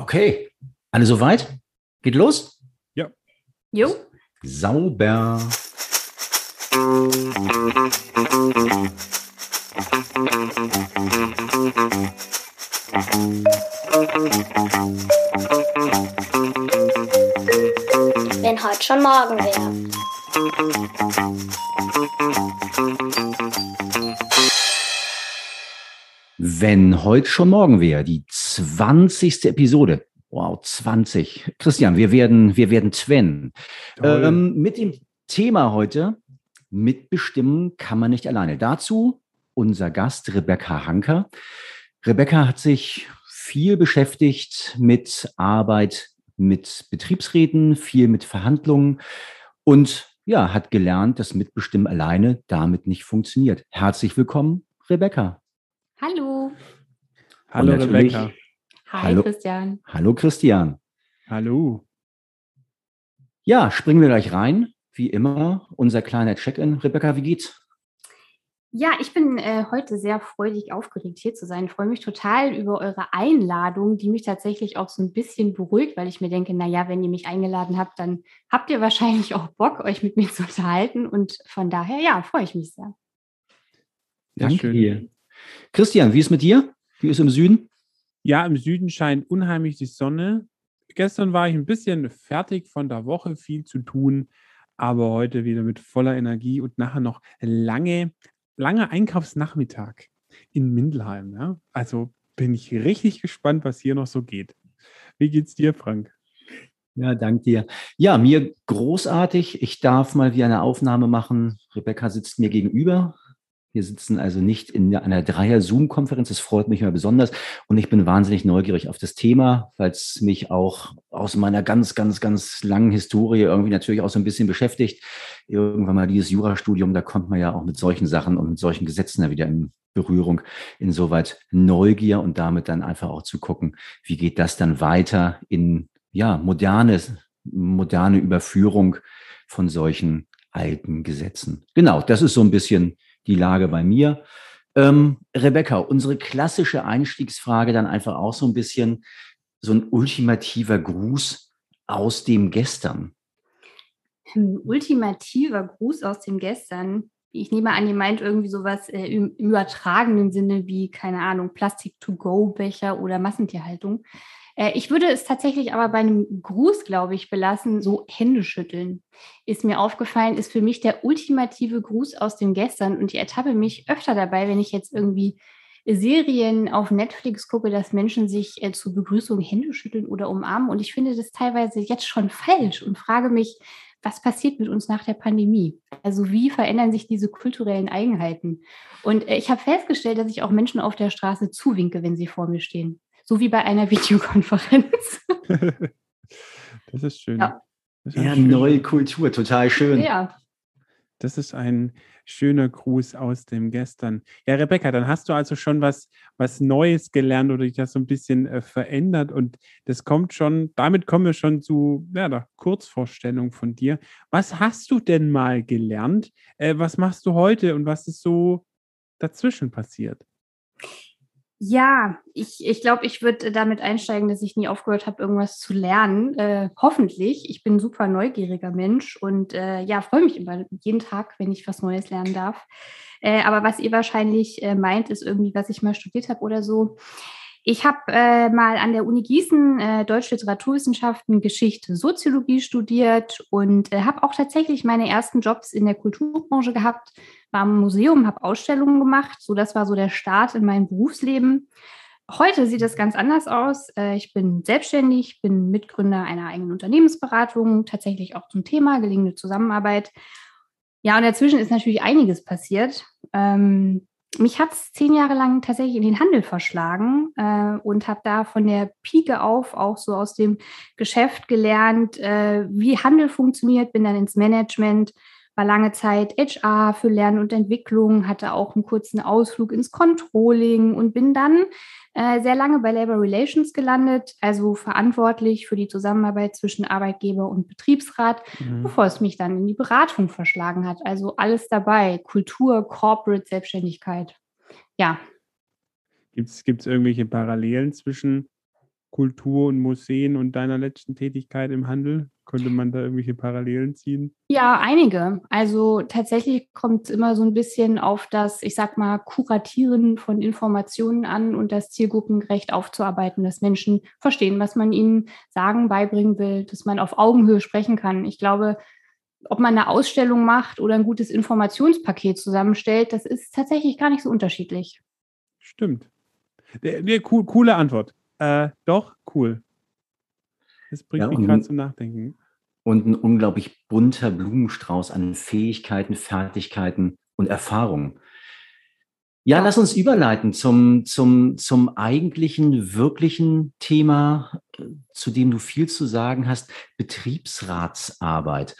Okay, alle soweit? Geht los? Ja. Jo. Sauber. Wenn heute schon morgen wäre. Wenn heute schon morgen wäre, die 20. Episode. Wow, 20. Christian, wir werden, wir werden Twen. Ähm, mit dem Thema heute, mitbestimmen kann man nicht alleine. Dazu unser Gast Rebecca Hanker. Rebecca hat sich viel beschäftigt mit Arbeit mit Betriebsräten, viel mit Verhandlungen und ja, hat gelernt, dass Mitbestimmen alleine damit nicht funktioniert. Herzlich willkommen, Rebecca. Hallo. Hallo Rebecca. Hi, Hallo. Christian. Hallo, Christian. Hallo. Ja, springen wir gleich rein. Wie immer, unser kleiner Check-in. Rebecca, wie geht's? Ja, ich bin äh, heute sehr freudig aufgeregt, hier zu sein. Ich freue mich total über eure Einladung, die mich tatsächlich auch so ein bisschen beruhigt, weil ich mir denke, naja, wenn ihr mich eingeladen habt, dann habt ihr wahrscheinlich auch Bock, euch mit mir zu unterhalten. Und von daher, ja, freue ich mich sehr. Danke dir. Christian, wie ist mit dir? Wie ist im Süden? Ja, im Süden scheint unheimlich die Sonne. Gestern war ich ein bisschen fertig von der Woche, viel zu tun, aber heute wieder mit voller Energie und nachher noch lange, langer Einkaufsnachmittag in Mindelheim. Ja? Also bin ich richtig gespannt, was hier noch so geht. Wie geht's dir, Frank? Ja, danke dir. Ja, mir großartig. Ich darf mal wieder eine Aufnahme machen. Rebecca sitzt mir gegenüber. Wir sitzen also nicht in einer Dreier-Zoom-Konferenz. Das freut mich immer besonders. Und ich bin wahnsinnig neugierig auf das Thema, weil es mich auch aus meiner ganz, ganz, ganz langen Historie irgendwie natürlich auch so ein bisschen beschäftigt. Irgendwann mal dieses Jurastudium, da kommt man ja auch mit solchen Sachen und mit solchen Gesetzen da wieder in Berührung. Insoweit Neugier und damit dann einfach auch zu gucken, wie geht das dann weiter in ja, moderne, moderne Überführung von solchen alten Gesetzen. Genau, das ist so ein bisschen die Lage bei mir. Ähm, Rebecca, unsere klassische Einstiegsfrage dann einfach auch so ein bisschen so ein ultimativer Gruß aus dem Gestern. Ein ultimativer Gruß aus dem Gestern. Ich nehme an, ihr meint irgendwie sowas äh, im, im übertragenen Sinne wie, keine Ahnung, Plastik-to-go-Becher oder Massentierhaltung. Äh, ich würde es tatsächlich aber bei einem Gruß, glaube ich, belassen. So Hände schütteln ist mir aufgefallen, ist für mich der ultimative Gruß aus dem Gestern. Und ich ertappe mich öfter dabei, wenn ich jetzt irgendwie Serien auf Netflix gucke, dass Menschen sich äh, zur Begrüßung Hände schütteln oder umarmen. Und ich finde das teilweise jetzt schon falsch und frage mich, was passiert mit uns nach der Pandemie? Also wie verändern sich diese kulturellen Eigenheiten? Und äh, ich habe festgestellt, dass ich auch Menschen auf der Straße zuwinke, wenn sie vor mir stehen. So wie bei einer Videokonferenz. das ist schön. Ja. Ist Ja, schön. neue Kultur, total schön. ja. Das ist ein schöner Gruß aus dem Gestern. Ja, Rebecca, dann hast du also schon was, was Neues gelernt oder dich das so ein bisschen äh, verändert und das kommt schon, damit kommen wir schon zu ja, der Kurzvorstellung von dir. Was hast du denn mal gelernt? Äh, was machst du heute und was ist so dazwischen passiert? Ja, ich, ich glaube, ich würde damit einsteigen, dass ich nie aufgehört habe, irgendwas zu lernen. Äh, hoffentlich. Ich bin ein super neugieriger Mensch und äh, ja, freue mich immer jeden Tag, wenn ich was Neues lernen darf. Äh, aber was ihr wahrscheinlich äh, meint, ist irgendwie, was ich mal studiert habe oder so. Ich habe äh, mal an der Uni Gießen äh, Deutsche Literaturwissenschaften, Geschichte, Soziologie studiert und äh, habe auch tatsächlich meine ersten Jobs in der Kulturbranche gehabt, war im Museum, habe Ausstellungen gemacht. So, das war so der Start in meinem Berufsleben. Heute sieht es ganz anders aus. Äh, Ich bin selbstständig, bin Mitgründer einer eigenen Unternehmensberatung, tatsächlich auch zum Thema gelingende Zusammenarbeit. Ja, und dazwischen ist natürlich einiges passiert. Ähm, mich hat es zehn Jahre lang tatsächlich in den Handel verschlagen äh, und habe da von der Pike auf auch so aus dem Geschäft gelernt, äh, wie Handel funktioniert, bin dann ins Management, war lange Zeit HR für Lernen und Entwicklung, hatte auch einen kurzen Ausflug ins Controlling und bin dann äh, sehr lange bei Labor Relations gelandet, also verantwortlich für die Zusammenarbeit zwischen Arbeitgeber und Betriebsrat, Mhm. bevor es mich dann in die Beratung verschlagen hat. Also alles dabei, Kultur, Corporate, Selbstständigkeit. Ja, Gibt es irgendwelche Parallelen zwischen Kultur und Museen und deiner letzten Tätigkeit im Handel? Könnte man da irgendwelche Parallelen ziehen? Ja, einige. Also tatsächlich kommt es immer so ein bisschen auf das, ich sag mal, Kuratieren von Informationen an und das zielgruppengerecht aufzuarbeiten, dass Menschen verstehen, was man ihnen sagen, beibringen will, dass man auf Augenhöhe sprechen kann. Ich glaube, ob man eine Ausstellung macht oder ein gutes Informationspaket zusammenstellt, das ist tatsächlich gar nicht so unterschiedlich. Stimmt. Der, der, coole Antwort. Äh, doch, cool. Das bringt ja, mich gerade zum Nachdenken. Und ein unglaublich bunter Blumenstrauß an Fähigkeiten, Fertigkeiten und Erfahrungen. Ja, lass uns überleiten zum, zum, zum eigentlichen, wirklichen Thema, zu dem du viel zu sagen hast, Betriebsratsarbeit.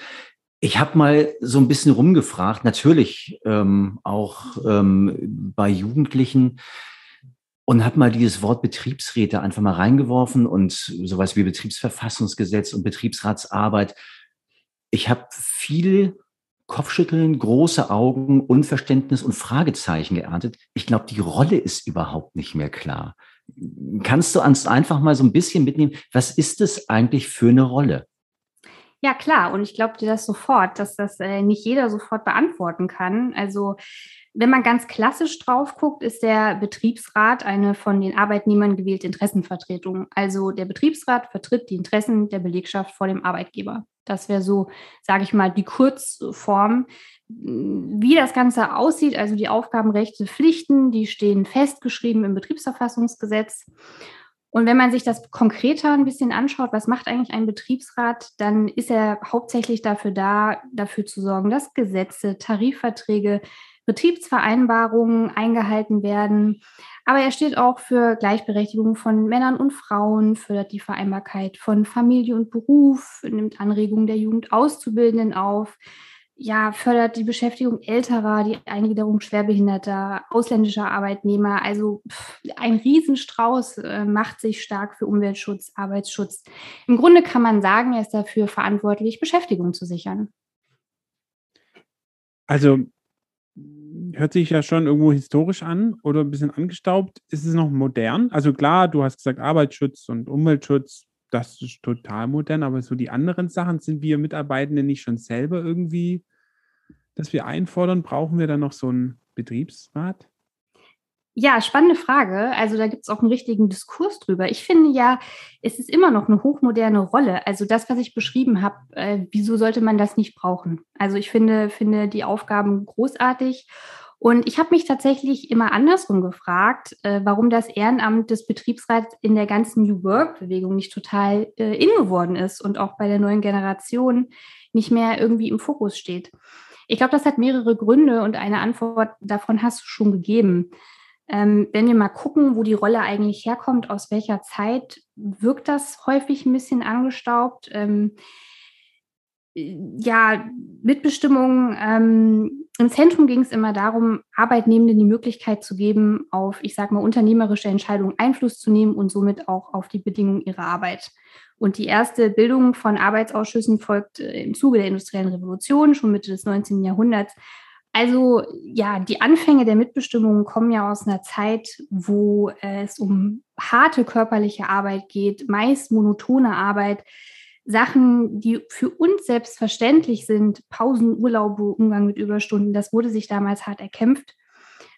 Ich habe mal so ein bisschen rumgefragt, natürlich ähm, auch ähm, bei Jugendlichen, und habe mal dieses Wort Betriebsräte einfach mal reingeworfen und sowas wie Betriebsverfassungsgesetz und Betriebsratsarbeit. Ich habe viel Kopfschütteln, große Augen, Unverständnis und Fragezeichen geerntet. Ich glaube, die Rolle ist überhaupt nicht mehr klar. Kannst du uns einfach mal so ein bisschen mitnehmen, was ist es eigentlich für eine Rolle? Ja, klar. Und ich glaube dir das sofort, dass das äh, nicht jeder sofort beantworten kann. Also wenn man ganz klassisch drauf guckt, ist der Betriebsrat eine von den Arbeitnehmern gewählte Interessenvertretung. Also der Betriebsrat vertritt die Interessen der Belegschaft vor dem Arbeitgeber. Das wäre so, sage ich mal, die Kurzform. Wie das Ganze aussieht, also die Aufgaben, Rechte, Pflichten, die stehen festgeschrieben im Betriebsverfassungsgesetz. Und wenn man sich das konkreter ein bisschen anschaut, was macht eigentlich ein Betriebsrat, dann ist er hauptsächlich dafür da, dafür zu sorgen, dass Gesetze, Tarifverträge, Betriebsvereinbarungen eingehalten werden. Aber er steht auch für Gleichberechtigung von Männern und Frauen, fördert die Vereinbarkeit von Familie und Beruf, nimmt Anregungen der Jugend Auszubildenden auf, ja, fördert die Beschäftigung älterer, die Eingliederung schwerbehinderter, ausländischer Arbeitnehmer. Also pff, ein Riesenstrauß äh, macht sich stark für Umweltschutz, Arbeitsschutz. Im Grunde kann man sagen, er ist dafür verantwortlich, Beschäftigung zu sichern. Also hört sich ja schon irgendwo historisch an oder ein bisschen angestaubt. Ist es noch modern? Also klar, du hast gesagt Arbeitsschutz und Umweltschutz, das ist total modern, aber so die anderen Sachen, sind wir Mitarbeitende nicht schon selber irgendwie, dass wir einfordern? Brauchen wir dann noch so einen Betriebsrat? Ja, spannende Frage. Also da gibt es auch einen richtigen Diskurs drüber. Ich finde ja, es ist immer noch eine hochmoderne Rolle. Also das, was ich beschrieben habe, äh, wieso sollte man das nicht brauchen? Also ich finde, finde die Aufgaben großartig und ich habe mich tatsächlich immer andersrum gefragt, äh, warum das Ehrenamt des Betriebsrats in der ganzen New Work-Bewegung nicht total äh, in geworden ist und auch bei der neuen Generation nicht mehr irgendwie im Fokus steht. Ich glaube, das hat mehrere Gründe und eine Antwort davon hast du schon gegeben. Ähm, wenn wir mal gucken, wo die Rolle eigentlich herkommt, aus welcher Zeit, wirkt das häufig ein bisschen angestaubt. Ähm, ja, Mitbestimmung ähm, im Zentrum ging es immer darum, Arbeitnehmenden die Möglichkeit zu geben, auf, ich sage mal, unternehmerische Entscheidungen Einfluss zu nehmen und somit auch auf die Bedingungen ihrer Arbeit. Und die erste Bildung von Arbeitsausschüssen folgt äh, im Zuge der industriellen Revolution, schon Mitte des 19. Jahrhunderts. Also ja, die Anfänge der Mitbestimmung kommen ja aus einer Zeit, wo es um harte körperliche Arbeit geht, meist monotone Arbeit, Sachen, die für uns selbstverständlich sind, Pausen, Urlaube, Umgang mit Überstunden, das wurde sich damals hart erkämpft.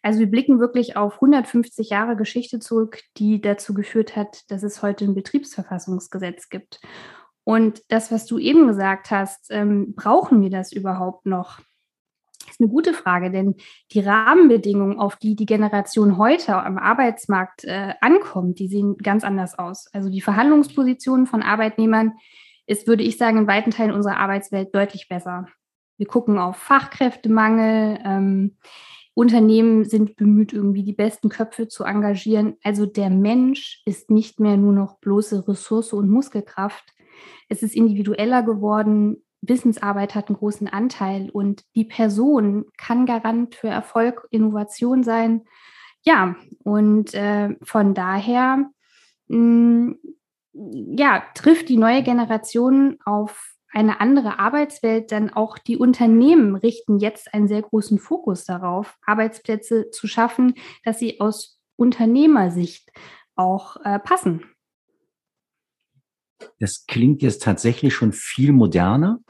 Also wir blicken wirklich auf 150 Jahre Geschichte zurück, die dazu geführt hat, dass es heute ein Betriebsverfassungsgesetz gibt. Und das, was du eben gesagt hast, ähm, brauchen wir das überhaupt noch? Ist eine gute Frage, denn die Rahmenbedingungen, auf die die Generation heute am Arbeitsmarkt äh, ankommt, die sehen ganz anders aus. Also die Verhandlungspositionen von Arbeitnehmern, ist, würde ich sagen, in weiten Teilen unserer Arbeitswelt deutlich besser. Wir gucken auf Fachkräftemangel. Ähm, Unternehmen sind bemüht, irgendwie die besten Köpfe zu engagieren. Also der Mensch ist nicht mehr nur noch bloße Ressource und Muskelkraft. Es ist individueller geworden. Wissensarbeit hat einen großen Anteil und die Person kann Garant für Erfolg, Innovation sein. Ja, und äh, von daher mh, hm, ja, trifft die neue Generation auf eine andere Arbeitswelt, denn auch die Unternehmen richten jetzt einen sehr großen Fokus darauf, Arbeitsplätze zu schaffen, dass sie aus Unternehmersicht auch äh, passen. Das klingt jetzt tatsächlich schon viel moderner.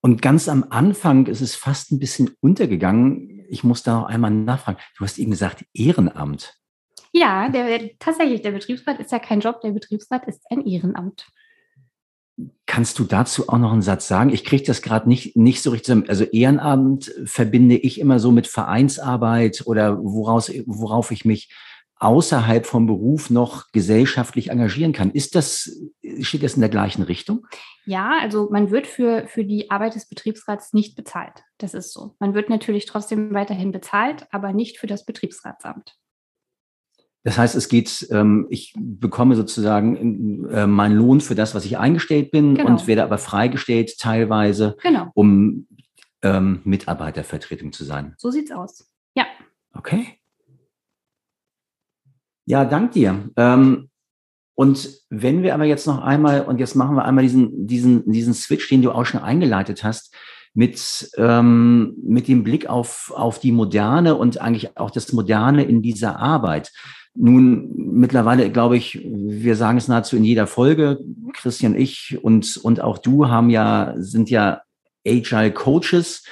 Und ganz am Anfang ist es fast ein bisschen untergegangen. Ich muss da noch einmal nachfragen. Du hast eben gesagt, Ehrenamt. Ja, der, tatsächlich, der Betriebsrat ist ja kein Job, der Betriebsrat ist ein Ehrenamt. Kannst du dazu auch noch einen Satz sagen? Ich kriege das gerade nicht, nicht so richtig. Also Ehrenamt verbinde ich immer so mit Vereinsarbeit oder woraus, worauf ich mich außerhalb vom Beruf noch gesellschaftlich engagieren kann. Ist das, steht das in der gleichen Richtung? Ja, also man wird für, für die Arbeit des Betriebsrats nicht bezahlt. Das ist so. Man wird natürlich trotzdem weiterhin bezahlt, aber nicht für das Betriebsratsamt. Das heißt, es geht, ähm, ich bekomme sozusagen äh, meinen Lohn für das, was ich eingestellt bin genau. und werde aber freigestellt teilweise, genau. um ähm, Mitarbeitervertretung zu sein. So sieht's aus. Ja. Okay. Ja, dank dir. Ähm, und wenn wir aber jetzt noch einmal, und jetzt machen wir einmal diesen, diesen, diesen Switch, den du auch schon eingeleitet hast, mit, ähm, mit dem Blick auf, auf die Moderne und eigentlich auch das Moderne in dieser Arbeit. Nun, mittlerweile glaube ich, wir sagen es nahezu in jeder Folge, Christian, ich und, und auch du haben ja, sind ja Agile Coaches.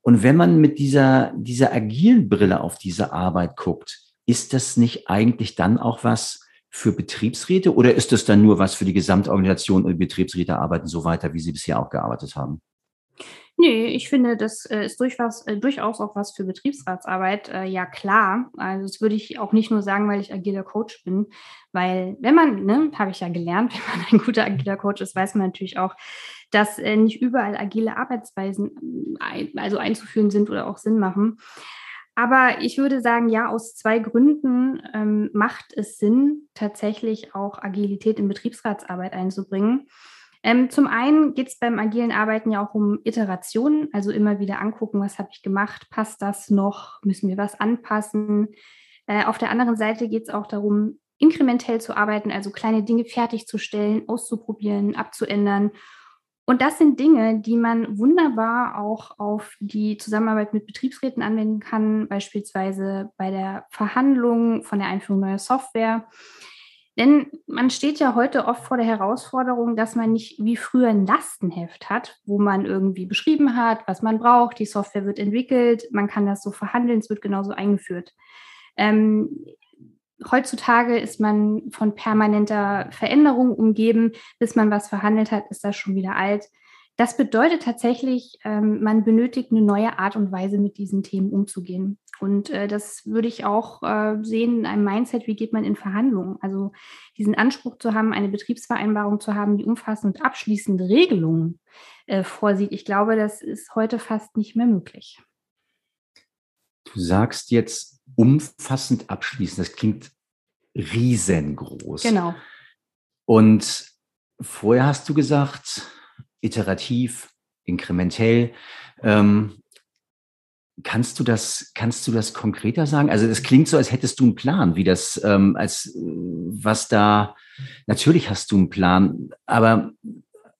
Und wenn man mit dieser, dieser agilen Brille auf diese Arbeit guckt, ist das nicht eigentlich dann auch was für Betriebsräte oder ist das dann nur was für die Gesamtorganisation und Betriebsräte arbeiten so weiter, wie sie bisher auch gearbeitet haben? Nee, ich finde, das äh, ist durchaus, äh, durchaus auch was für Betriebsratsarbeit. Äh, ja, klar. Also, das würde ich auch nicht nur sagen, weil ich agiler Coach bin, weil, wenn man, ne, habe ich ja gelernt, wenn man ein guter agiler Coach ist, weiß man natürlich auch, dass nicht überall agile Arbeitsweisen also einzuführen sind oder auch Sinn machen. Aber ich würde sagen, ja, aus zwei Gründen ähm, macht es Sinn, tatsächlich auch Agilität in Betriebsratsarbeit einzubringen. Ähm, zum einen geht es beim agilen Arbeiten ja auch um Iterationen, also immer wieder angucken, was habe ich gemacht, passt das noch, müssen wir was anpassen. Äh, auf der anderen Seite geht es auch darum, inkrementell zu arbeiten, also kleine Dinge fertigzustellen, auszuprobieren, abzuändern. Und das sind Dinge, die man wunderbar auch auf die Zusammenarbeit mit Betriebsräten anwenden kann, beispielsweise bei der Verhandlung von der Einführung neuer Software. Denn man steht ja heute oft vor der Herausforderung, dass man nicht wie früher ein Lastenheft hat, wo man irgendwie beschrieben hat, was man braucht, die Software wird entwickelt, man kann das so verhandeln, es wird genauso eingeführt. Ähm, heutzutage ist man von permanenter Veränderung umgeben. Bis man was verhandelt hat, ist das schon wieder alt. Das bedeutet tatsächlich, ähm, man benötigt eine neue Art und Weise, mit diesen Themen umzugehen. Und äh, das würde ich auch äh, sehen in einem Mindset, wie geht man in Verhandlungen. Also diesen Anspruch zu haben, eine Betriebsvereinbarung zu haben, die umfassend und abschließende Regelungen äh, vorsieht. Ich glaube, das ist heute fast nicht mehr möglich. Du sagst jetzt umfassend abschließend. Das klingt riesengroß. Genau. Und vorher hast du gesagt, iterativ, inkrementell. Ähm, kannst du das, kannst du das konkreter sagen? Also es klingt so, als hättest du einen Plan, wie das, ähm, als was da, natürlich hast du einen Plan, aber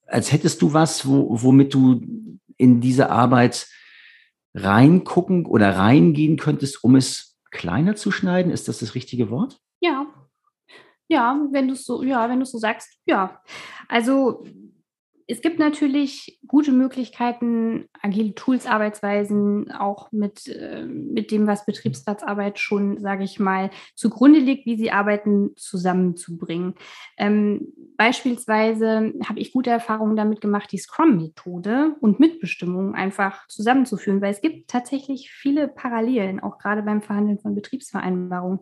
als hättest du was, wo, womit du in diese Arbeit reingucken oder reingehen könntest, um es kleiner zu schneiden. Ist das das richtige Wort? Ja. Ja, wenn du es so, ja, wenn du so sagst, ja. Also es gibt natürlich gute Möglichkeiten, agile Tools, Arbeitsweisen auch mit, äh, mit dem, was Betriebsratsarbeit schon, sage ich mal, zugrunde liegt, wie sie arbeiten, zusammenzubringen. Ähm, beispielsweise habe ich gute Erfahrungen damit gemacht, die Scrum-Methode und Mitbestimmung einfach zusammenzuführen, weil es gibt tatsächlich viele Parallelen, auch gerade beim Verhandeln von Betriebsvereinbarungen.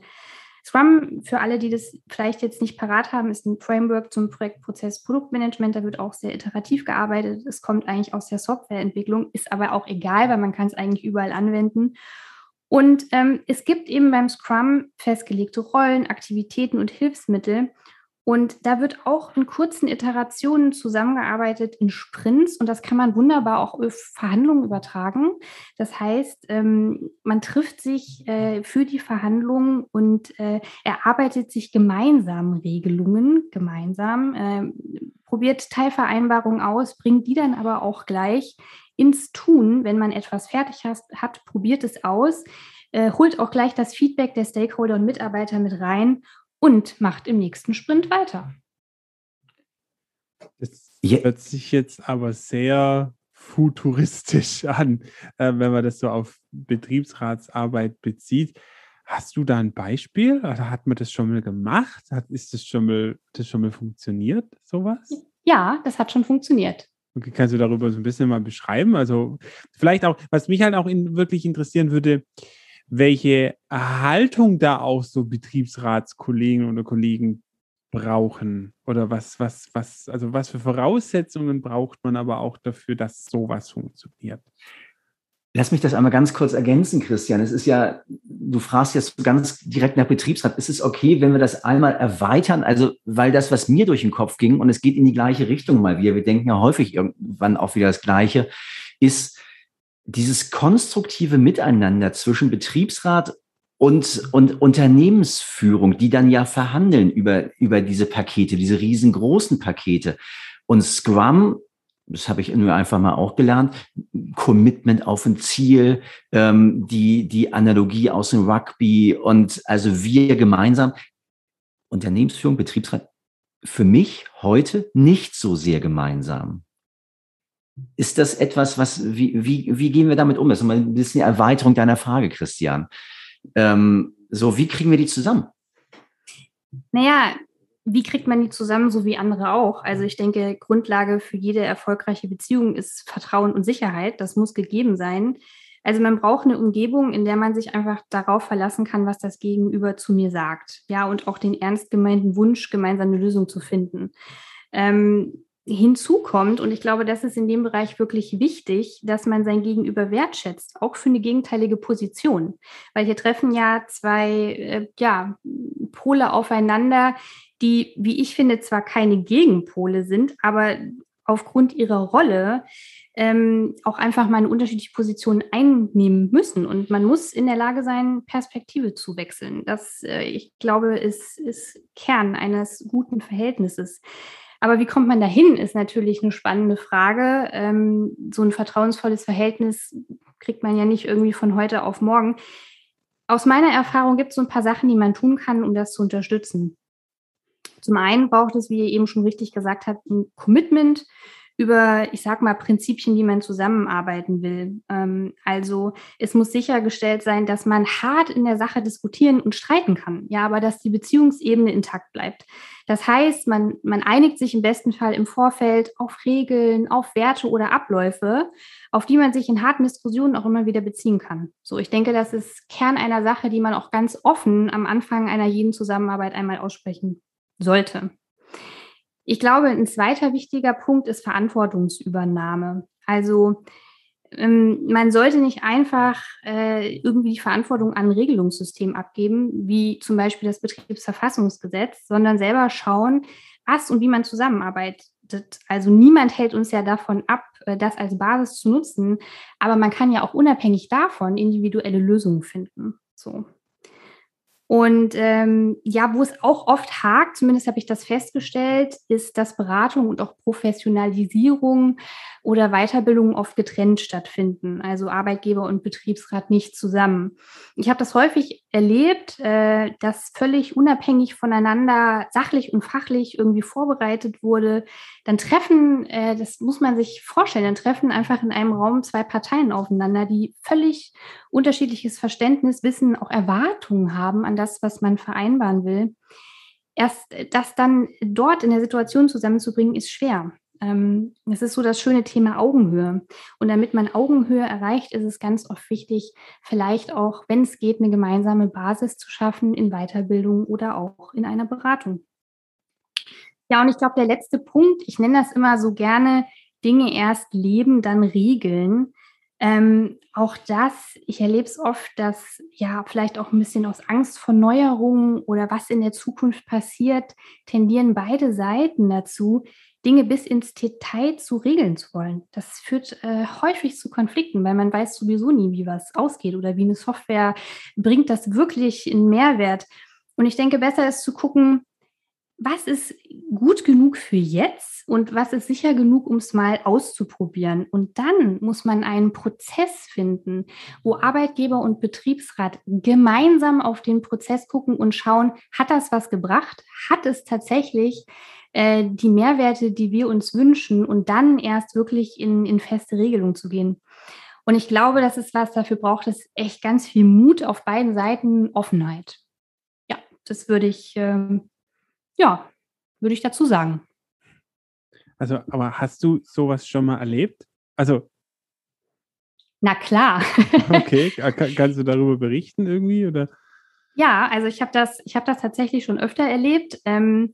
Scrum, für alle, die das vielleicht jetzt nicht parat haben, ist ein Framework zum Projektprozess Produktmanagement. Da wird auch sehr iterativ gearbeitet. Es kommt eigentlich aus der Softwareentwicklung, ist aber auch egal, weil man kann es eigentlich überall anwenden. Und ähm, es gibt eben beim Scrum festgelegte Rollen, Aktivitäten und Hilfsmittel. Und da wird auch in kurzen Iterationen zusammengearbeitet in Sprints und das kann man wunderbar auch auf Verhandlungen übertragen. Das heißt, ähm, man trifft sich äh, für die Verhandlungen und äh, erarbeitet sich gemeinsam Regelungen, gemeinsam, äh, probiert Teilvereinbarungen aus, bringt die dann aber auch gleich ins Tun, wenn man etwas fertig hat, probiert es aus, holt auch gleich das Feedback der Stakeholder und Mitarbeiter mit rein und macht im nächsten Sprint weiter. Das hört sich jetzt aber sehr futuristisch an, äh, wenn man das so auf Betriebsratsarbeit bezieht. Hast du da ein Beispiel? Oder hat man das schon mal gemacht? Hat, ist das schon mal, das schon mal funktioniert, sowas? Ja, das hat schon funktioniert. Okay, kannst du darüber so ein bisschen mal beschreiben? Also vielleicht auch, was mich halt auch in, wirklich interessieren würde, welche Haltung da auch so Betriebsratskollegen oder Kollegen brauchen oder was, was, was, also was für Voraussetzungen braucht man aber auch dafür, dass sowas funktioniert? Lass mich das einmal ganz kurz ergänzen, Christian. Es ist ja, du fragst jetzt ganz direkt nach Betriebsrat. Ist es okay, wenn wir das einmal erweitern? Also, weil das, was mir durch den Kopf ging, und es geht in die gleiche Richtung mal wieder, wir denken ja häufig irgendwann auch wieder das Gleiche, ist dieses konstruktive Miteinander zwischen Betriebsrat und, und Unternehmensführung, die dann ja verhandeln über, über diese Pakete, diese riesengroßen Pakete. Und Scrum, das habe ich nur einfach mal auch gelernt, Commitment auf ein Ziel, ähm, die, die Analogie aus dem Rugby und also wir gemeinsam, Unternehmensführung, Betriebsrat, für mich heute nicht so sehr gemeinsam. Ist das etwas, was, wie, wie, wie gehen wir damit um? Das ist ein bisschen die Erweiterung deiner Frage, Christian. Ähm, so, wie kriegen wir die zusammen? Naja, wie kriegt man die zusammen, so wie andere auch? Also ich denke, Grundlage für jede erfolgreiche Beziehung ist Vertrauen und Sicherheit. Das muss gegeben sein. Also man braucht eine Umgebung, in der man sich einfach darauf verlassen kann, was das Gegenüber zu mir sagt. Ja, und auch den ernst gemeinten Wunsch, gemeinsam eine Lösung zu finden. Ähm, hinzukommt, und ich glaube, das ist in dem Bereich wirklich wichtig, dass man sein Gegenüber wertschätzt, auch für eine gegenteilige Position. Weil hier treffen ja zwei äh, ja, Pole aufeinander, die, wie ich finde, zwar keine Gegenpole sind, aber aufgrund ihrer Rolle ähm, auch einfach mal eine unterschiedliche Position einnehmen müssen. Und man muss in der Lage sein, Perspektive zu wechseln. Das, äh, ich glaube, ist, ist Kern eines guten Verhältnisses. Aber wie kommt man dahin, ist natürlich eine spannende Frage. Ähm, so ein vertrauensvolles Verhältnis kriegt man ja nicht irgendwie von heute auf morgen. Aus meiner Erfahrung gibt es so ein paar Sachen, die man tun kann, um das zu unterstützen. Zum einen braucht es, wie ihr eben schon richtig gesagt habt, ein Commitment über, ich sag mal, Prinzipien, wie man zusammenarbeiten will. Ähm, also es muss sichergestellt sein, dass man hart in der Sache diskutieren und streiten kann, ja, aber dass die Beziehungsebene intakt bleibt. Das heißt, man, man einigt sich im besten Fall im Vorfeld auf Regeln, auf Werte oder Abläufe, auf die man sich in harten Diskussionen auch immer wieder beziehen kann. So, ich denke, das ist Kern einer Sache, die man auch ganz offen am Anfang einer jeden Zusammenarbeit einmal aussprechen sollte. Ich glaube, ein zweiter wichtiger Punkt ist Verantwortungsübernahme. Also ähm, man sollte nicht einfach äh, irgendwie die Verantwortung an ein Regelungssystem abgeben, wie zum Beispiel das Betriebsverfassungsgesetz, sondern selber schauen, was und wie man zusammenarbeitet. Also niemand hält uns ja davon ab, äh, das als Basis zu nutzen, aber man kann ja auch unabhängig davon individuelle Lösungen finden. So. Und ähm, ja, wo es auch oft hakt, zumindest habe ich das festgestellt, ist, dass Beratung und auch Professionalisierung oder Weiterbildung oft getrennt stattfinden, also Arbeitgeber und Betriebsrat nicht zusammen. Ich habe das häufig erlebt, äh, dass völlig unabhängig voneinander sachlich und fachlich irgendwie vorbereitet wurde. Dann treffen, äh, das muss man sich vorstellen, dann treffen einfach in einem Raum zwei Parteien aufeinander, die völlig unterschiedliches Verständnis, Wissen, auch Erwartungen haben an das, was man vereinbaren will. Erst das dann dort in der Situation zusammenzubringen, ist schwer. Ähm, es ist so das schöne Thema Augenhöhe. Und damit man Augenhöhe erreicht, ist es ganz oft wichtig, vielleicht auch, wenn es geht, eine gemeinsame Basis zu schaffen in Weiterbildung oder auch in einer Beratung. Ja, und ich glaube, der letzte Punkt, ich nenne das immer so gerne, Dinge erst leben, dann regeln. Ähm, auch das, ich erlebe es oft, dass ja vielleicht auch ein bisschen aus Angst vor Neuerungen oder was in der Zukunft passiert, tendieren beide Seiten dazu, Dinge bis ins Detail zu regeln zu wollen. Das führt äh, häufig zu Konflikten, weil man weiß sowieso nie, wie was ausgeht oder wie eine Software bringt das wirklich in Mehrwert. Und ich denke, besser ist zu gucken, was ist gut genug für jetzt und was ist sicher genug, um es mal auszuprobieren. Und dann muss man einen Prozess finden, wo Arbeitgeber und Betriebsrat gemeinsam auf den Prozess gucken und schauen, hat das was gebracht? Hat es tatsächlich äh, die Mehrwerte, die wir uns wünschen und dann erst wirklich in, in feste Regelungen zu gehen. Und ich glaube, das ist was, dafür braucht es echt ganz viel Mut auf beiden Seiten, Offenheit. Ja, das würde ich, ähm, ja, würde ich dazu sagen. Also, aber hast du sowas schon mal erlebt? Also. Na klar. okay, kannst du darüber berichten irgendwie oder? Ja, also ich habe das, ich habe das tatsächlich schon öfter erlebt. Ähm,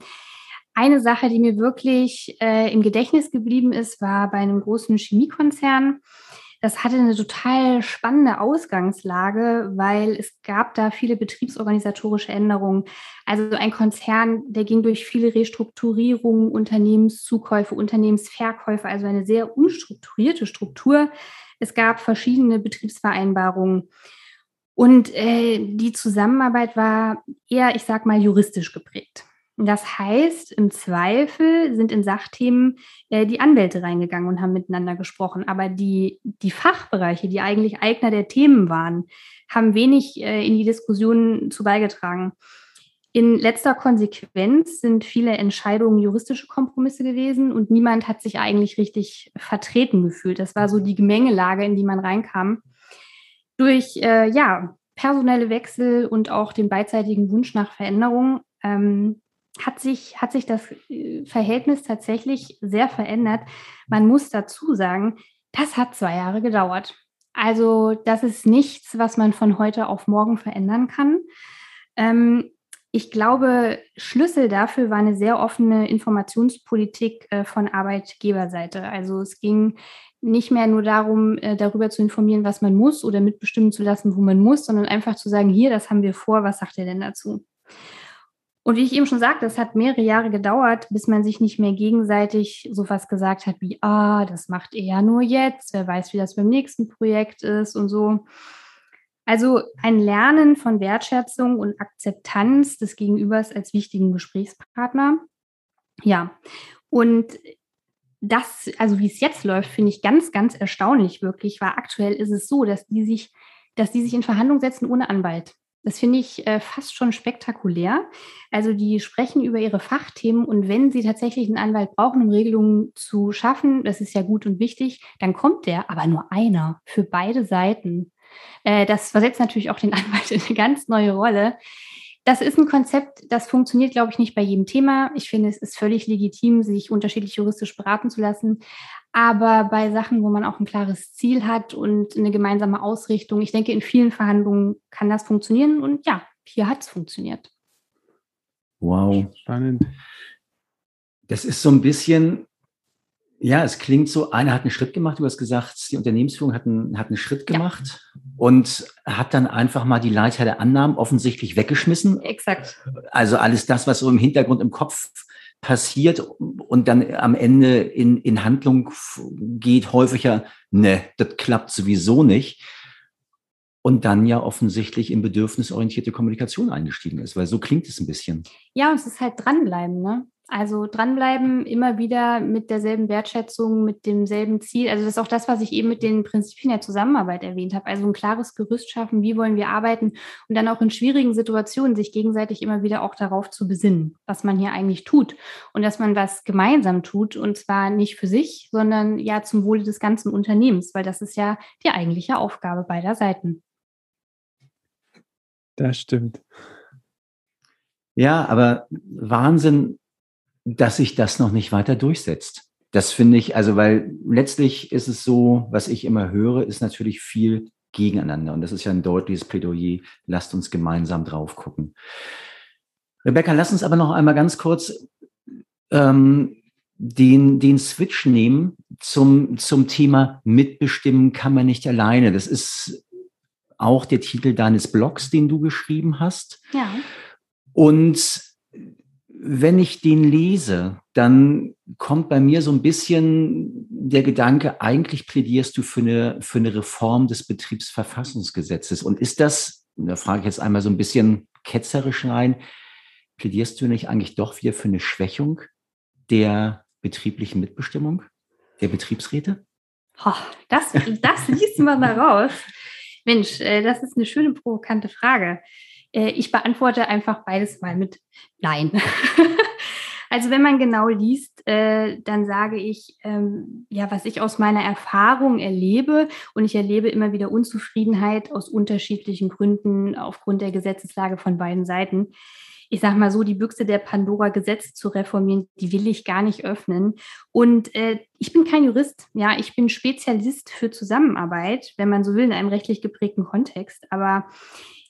eine Sache, die mir wirklich äh, im Gedächtnis geblieben ist, war bei einem großen Chemiekonzern. Das hatte eine total spannende Ausgangslage, weil es gab da viele betriebsorganisatorische Änderungen. Also ein Konzern, der ging durch viele Restrukturierungen, Unternehmenszukäufe, Unternehmensverkäufe, also eine sehr unstrukturierte Struktur. Es gab verschiedene Betriebsvereinbarungen. Und äh, die Zusammenarbeit war eher, ich sag mal, juristisch geprägt. Das heißt, im Zweifel sind in Sachthemen äh, die Anwälte reingegangen und haben miteinander gesprochen. Aber die, die Fachbereiche, die eigentlich Eigner der Themen waren, haben wenig äh, in die Diskussion zu beigetragen. In letzter Konsequenz sind viele Entscheidungen juristische Kompromisse gewesen und niemand hat sich eigentlich richtig vertreten gefühlt. Das war so die Gemengelage, in die man reinkam. Durch äh, ja, personelle Wechsel und auch den beidseitigen Wunsch nach Veränderung ähm, hat sich, hat sich das äh, Verhältnis tatsächlich sehr verändert. Man muss dazu sagen, das hat zwei Jahre gedauert. Also das ist nichts, was man von heute auf morgen verändern kann. Ähm, ich glaube, Schlüssel dafür war eine sehr offene Informationspolitik äh, von Arbeitgeberseite. Also es ging nicht mehr nur darum, äh, darüber zu informieren, was man muss oder mitbestimmen zu lassen, wo man muss, sondern einfach zu sagen, hier, das haben wir vor, was sagt ihr denn dazu? Und wie ich eben schon sagte, es hat mehrere Jahre gedauert, bis man sich nicht mehr gegenseitig so was gesagt hat wie, ah, das macht er ja nur jetzt, wer weiß, wie das beim nächsten Projekt ist und so. Also ein Lernen von Wertschätzung und Akzeptanz des Gegenübers als wichtigen Gesprächspartner. Ja, und das, also wie es jetzt läuft, finde ich ganz, ganz erstaunlich wirklich, weil aktuell ist es so, dass die sich, dass die sich in Verhandlungen setzen ohne Anwalt. Das finde ich äh, fast schon spektakulär. Also die sprechen über ihre Fachthemen und wenn sie tatsächlich einen Anwalt brauchen, um Regelungen zu schaffen, das ist ja gut und wichtig, dann kommt der, aber nur einer für beide Seiten. Äh, das versetzt natürlich auch den Anwalt in eine ganz neue Rolle. Das ist ein Konzept, das funktioniert, glaube ich, nicht bei jedem Thema. Ich finde, es ist völlig legitim, sich unterschiedlich juristisch beraten zu lassen. Aber bei Sachen, wo man auch ein klares Ziel hat und eine gemeinsame Ausrichtung, ich denke, in vielen Verhandlungen kann das funktionieren. Und ja, hier hat es funktioniert. Wow. Spannend. Das ist so ein bisschen, ja, es klingt so, einer hat einen Schritt gemacht, du hast gesagt, die Unternehmensführung hat einen, hat einen Schritt gemacht ja. und hat dann einfach mal die Leiter der Annahmen offensichtlich weggeschmissen. Exakt. Also alles das, was so im Hintergrund im Kopf passiert und dann am Ende in, in Handlung geht, häufiger, ne, das klappt sowieso nicht. Und dann ja offensichtlich in bedürfnisorientierte Kommunikation eingestiegen ist, weil so klingt es ein bisschen. Ja, und es ist halt dranbleiben, ne? Also dranbleiben, immer wieder mit derselben Wertschätzung, mit demselben Ziel. Also das ist auch das, was ich eben mit den Prinzipien der Zusammenarbeit erwähnt habe. Also ein klares Gerüst schaffen, wie wollen wir arbeiten und dann auch in schwierigen Situationen sich gegenseitig immer wieder auch darauf zu besinnen, was man hier eigentlich tut und dass man was gemeinsam tut und zwar nicht für sich, sondern ja zum Wohle des ganzen Unternehmens, weil das ist ja die eigentliche Aufgabe beider Seiten. Das stimmt. Ja, aber Wahnsinn, dass sich das noch nicht weiter durchsetzt. Das finde ich, also weil letztlich ist es so, was ich immer höre, ist natürlich viel gegeneinander. Und das ist ja ein deutliches Plädoyer. Lasst uns gemeinsam drauf gucken. Rebecca, lass uns aber noch einmal ganz kurz ähm, den, den Switch nehmen zum, zum Thema Mitbestimmen kann man nicht alleine. Das ist auch der Titel deines Blogs, den du geschrieben hast. Ja. Und wenn ich den lese, dann kommt bei mir so ein bisschen der Gedanke, eigentlich plädierst du für eine, für eine Reform des Betriebsverfassungsgesetzes. Und ist das, da frage ich jetzt einmal so ein bisschen ketzerisch rein, plädierst du nicht eigentlich doch wieder für eine Schwächung der betrieblichen Mitbestimmung, der Betriebsräte? Oh, das, das liest man da raus. Mensch, äh, das ist eine schöne provokante Frage. Äh, ich beantworte einfach beides mal mit Nein. Also wenn man genau liest, äh, dann sage ich, ähm, ja, was ich aus meiner Erfahrung erlebe und ich erlebe immer wieder Unzufriedenheit aus unterschiedlichen Gründen aufgrund der Gesetzeslage von beiden Seiten. Ich sage mal so, die Büchse der Pandora Gesetze zu reformieren, die will ich gar nicht öffnen. Und äh, ich bin kein Jurist, ja, ich bin Spezialist für Zusammenarbeit, wenn man so will, in einem rechtlich geprägten Kontext. Aber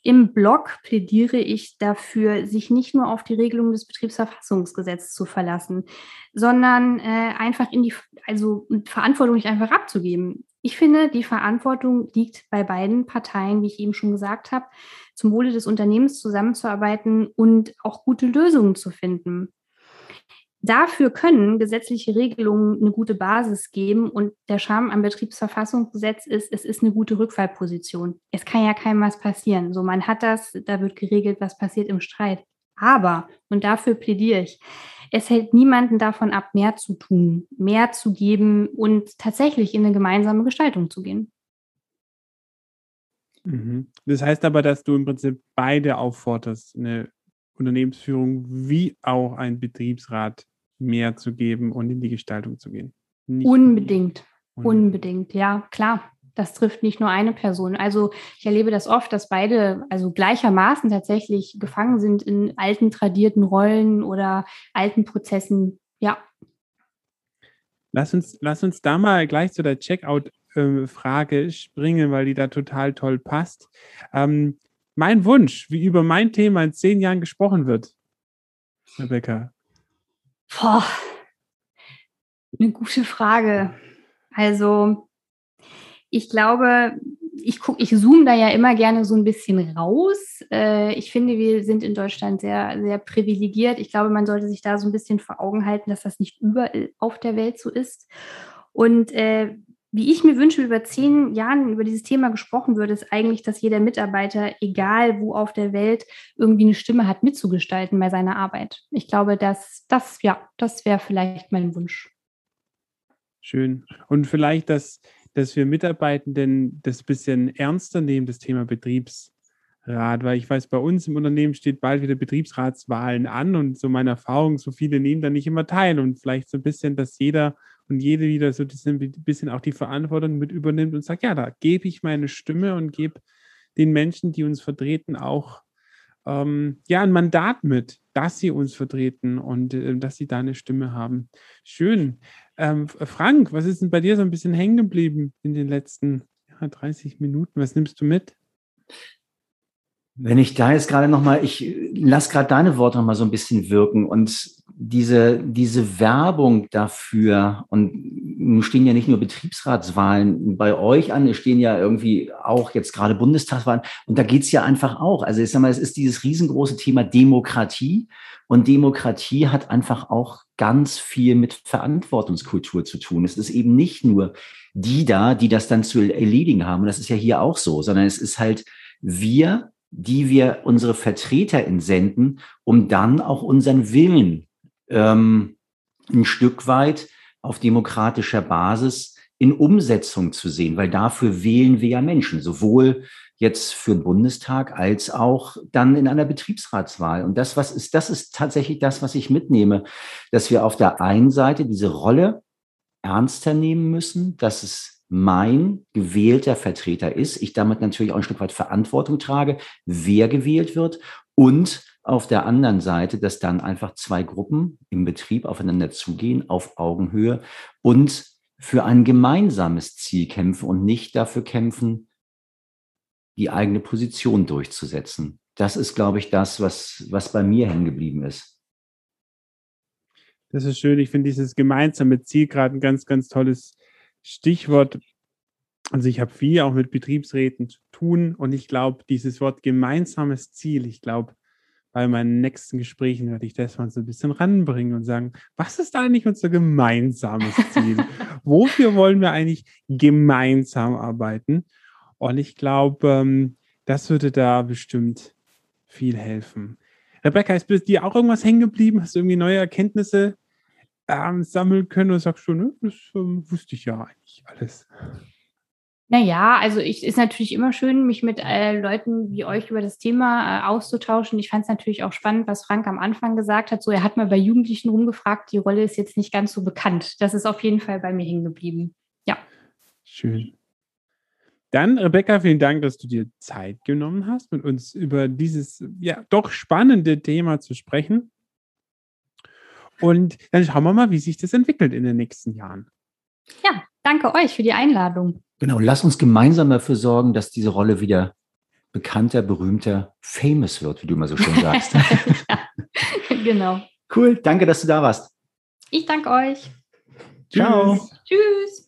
im Blog plädiere ich dafür, sich nicht nur auf die Regelung des Betriebsverfassungsgesetzes zu verlassen, sondern äh, einfach in die, also Verantwortung nicht einfach abzugeben. Ich finde, die Verantwortung liegt bei beiden Parteien, wie ich eben schon gesagt habe, zum Wohle des Unternehmens zusammenzuarbeiten und auch gute Lösungen zu finden. Dafür können gesetzliche Regelungen eine gute Basis geben und der Charme am Betriebsverfassungsgesetz ist, es ist eine gute Rückfallposition. Es kann ja keinem was passieren. So, man hat das, da wird geregelt, was passiert im Streit. Aber, und dafür plädiere ich, es hält niemanden davon ab, mehr zu tun, mehr zu geben und tatsächlich in eine gemeinsame Gestaltung zu gehen. Mhm. Das heißt aber, dass du im Prinzip beide aufforderst, eine Unternehmensführung wie auch ein Betriebsrat mehr zu geben und in die Gestaltung zu gehen. Nicht unbedingt, unbedingt, ja, klar. Das trifft nicht nur eine Person. Also ich erlebe das oft, dass beide also gleichermaßen tatsächlich gefangen sind in alten tradierten Rollen oder alten Prozessen. Ja. Lass uns, lass uns da mal gleich zu der Checkout-Frage ähm, springen, weil die da total toll passt. Ähm, mein Wunsch, wie über mein Thema in zehn Jahren gesprochen wird. Rebecca. Boah, eine gute Frage. Also, ich glaube, ich gucke, ich zoome da ja immer gerne so ein bisschen raus. Äh, ich finde, wir sind in Deutschland sehr, sehr privilegiert. Ich glaube, man sollte sich da so ein bisschen vor Augen halten, dass das nicht überall auf der Welt so ist. Und äh, wie ich mir wünsche, über zehn Jahren über dieses Thema gesprochen würde, ist eigentlich, dass jeder Mitarbeiter, egal wo auf der Welt, irgendwie eine Stimme hat, mitzugestalten bei seiner Arbeit. Ich glaube, dass das, ja, das wäre vielleicht mein Wunsch. Schön. Und vielleicht, dass, dass wir Mitarbeitenden das bisschen ernster nehmen, das Thema Betriebsrat, weil ich weiß, bei uns im Unternehmen steht bald wieder Betriebsratswahlen an und so meine Erfahrung, so viele nehmen da nicht immer teil und vielleicht so ein bisschen, dass jeder und jede wieder so ein bisschen auch die Verantwortung mit übernimmt und sagt, ja, da gebe ich meine Stimme und gebe den Menschen, die uns vertreten, auch ähm, ja ein Mandat mit, dass sie uns vertreten und äh, dass sie da eine Stimme haben. Schön. Ähm, Frank, was ist denn bei dir so ein bisschen hängen geblieben in den letzten ja, 30 Minuten? Was nimmst du mit? Wenn ich da jetzt gerade nochmal, ich lasse gerade deine Worte nochmal so ein bisschen wirken und diese, diese Werbung dafür, und nun stehen ja nicht nur Betriebsratswahlen bei euch an, es stehen ja irgendwie auch jetzt gerade Bundestagswahlen, und da geht's ja einfach auch. Also ich sag mal, es ist dieses riesengroße Thema Demokratie, und Demokratie hat einfach auch ganz viel mit Verantwortungskultur zu tun. Es ist eben nicht nur die da, die das dann zu erledigen haben, und das ist ja hier auch so, sondern es ist halt wir, die wir unsere Vertreter entsenden, um dann auch unseren Willen ähm, ein Stück weit auf demokratischer Basis in Umsetzung zu sehen, weil dafür wählen wir ja Menschen, sowohl jetzt für den Bundestag als auch dann in einer Betriebsratswahl. Und das, was ist, das ist tatsächlich das, was ich mitnehme, dass wir auf der einen Seite diese Rolle ernster nehmen müssen, dass es mein gewählter Vertreter ist, ich damit natürlich auch ein Stück weit Verantwortung trage, wer gewählt wird und auf der anderen Seite, dass dann einfach zwei Gruppen im Betrieb aufeinander zugehen, auf Augenhöhe und für ein gemeinsames Ziel kämpfen und nicht dafür kämpfen, die eigene Position durchzusetzen. Das ist, glaube ich, das, was, was bei mir hängen geblieben ist. Das ist schön. Ich finde dieses gemeinsame Ziel gerade ein ganz, ganz tolles Stichwort. Also ich habe viel auch mit Betriebsräten zu tun und ich glaube, dieses Wort gemeinsames Ziel, ich glaube, bei meinen nächsten Gesprächen werde ich das mal so ein bisschen ranbringen und sagen, was ist eigentlich unser gemeinsames Ziel? Wofür wollen wir eigentlich gemeinsam arbeiten? Und ich glaube, ähm, das würde da bestimmt viel helfen. Rebecca, ist dir auch irgendwas hängen geblieben? Hast du irgendwie neue Erkenntnisse ähm, sammeln können und sagst du, ne, das ähm, wusste ich ja eigentlich alles. Naja, also ich ist natürlich immer schön, mich mit äh, Leuten wie euch über das Thema äh, auszutauschen. Ich fand es natürlich auch spannend, was Frank am Anfang gesagt hat. So, er hat mal bei Jugendlichen rumgefragt, die Rolle ist jetzt nicht ganz so bekannt. Das ist auf jeden Fall bei mir hängen geblieben. Ja. Schön. Dann, Rebecca, vielen Dank, dass du dir Zeit genommen hast, mit uns über dieses ja doch spannende Thema zu sprechen. Und dann schauen wir mal, wie sich das entwickelt in den nächsten Jahren. Ja, danke euch für die Einladung. Genau, lass uns gemeinsam dafür sorgen, dass diese Rolle wieder bekannter, berühmter, famous wird, wie du immer so schön sagst. ja, genau. Cool, danke, dass du da warst. Ich danke euch. Ciao. Tschüss.